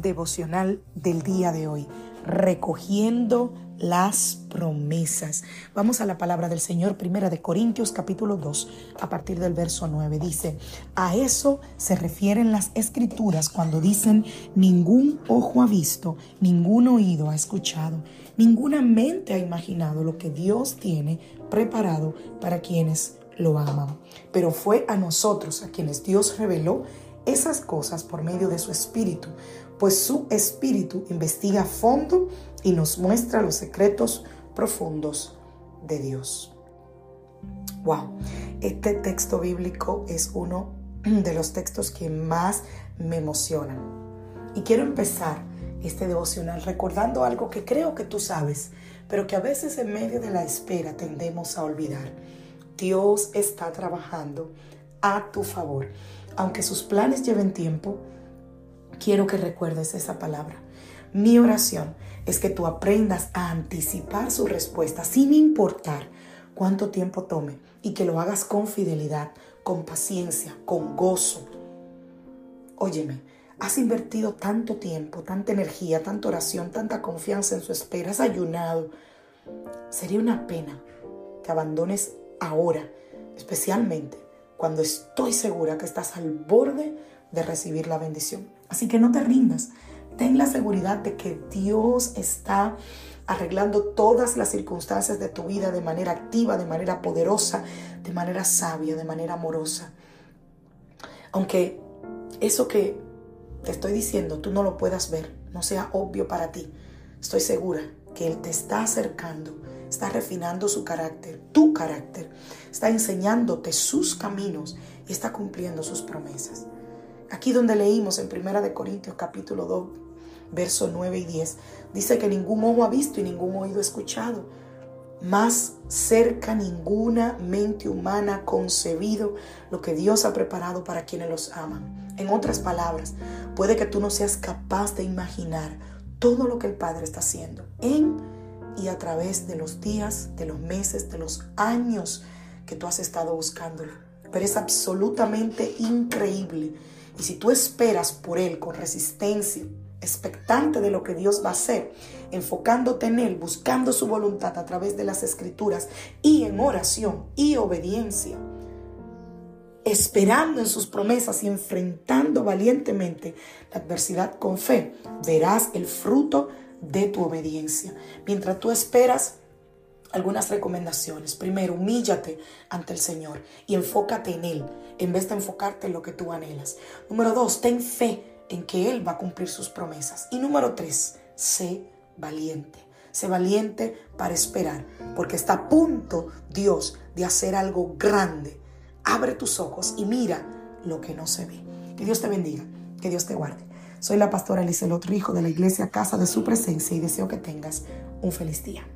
Devocional del día de hoy, recogiendo las promesas. Vamos a la palabra del Señor, primera de Corintios capítulo 2, a partir del verso 9. Dice, a eso se refieren las escrituras cuando dicen, ningún ojo ha visto, ningún oído ha escuchado, ninguna mente ha imaginado lo que Dios tiene preparado para quienes lo aman. Pero fue a nosotros a quienes Dios reveló esas cosas por medio de su Espíritu, pues su Espíritu investiga a fondo y nos muestra los secretos profundos de Dios. Wow, este texto bíblico es uno de los textos que más me emocionan. Y quiero empezar este devocional recordando algo que creo que tú sabes, pero que a veces en medio de la espera tendemos a olvidar. Dios está trabajando a tu favor. Aunque sus planes lleven tiempo, quiero que recuerdes esa palabra. Mi oración es que tú aprendas a anticipar su respuesta sin importar cuánto tiempo tome y que lo hagas con fidelidad, con paciencia, con gozo. Óyeme, has invertido tanto tiempo, tanta energía, tanta oración, tanta confianza en su espera, has ayunado. Sería una pena que abandones ahora, especialmente cuando estoy segura que estás al borde de recibir la bendición. Así que no te rindas. Ten la seguridad de que Dios está arreglando todas las circunstancias de tu vida de manera activa, de manera poderosa, de manera sabia, de manera amorosa. Aunque eso que te estoy diciendo tú no lo puedas ver, no sea obvio para ti, estoy segura que Él te está acercando, está refinando su carácter, tu carácter, está enseñándote sus caminos y está cumpliendo sus promesas. Aquí donde leímos en Primera de Corintios capítulo 2, verso 9 y 10, dice que ningún ojo ha visto y ningún oído escuchado. Más cerca ninguna mente humana concebido lo que Dios ha preparado para quienes los aman. En otras palabras, puede que tú no seas capaz de imaginar todo lo que el Padre está haciendo en y a través de los días, de los meses, de los años que tú has estado buscándolo. Pero es absolutamente increíble y si tú esperas por Él con resistencia, expectante de lo que Dios va a hacer, enfocándote en Él, buscando su voluntad a través de las escrituras y en oración y obediencia, esperando en sus promesas y enfrentando valientemente la adversidad con fe, verás el fruto de tu obediencia. Mientras tú esperas, algunas recomendaciones. Primero, humíllate ante el Señor y enfócate en Él en vez de enfocarte en lo que tú anhelas. Número dos, ten fe en que Él va a cumplir sus promesas. Y número tres, sé valiente. Sé valiente para esperar, porque está a punto Dios de hacer algo grande. Abre tus ojos y mira lo que no se ve. Que Dios te bendiga, que Dios te guarde. Soy la pastora Lizelot Rijo de la iglesia Casa de Su Presencia y deseo que tengas un feliz día.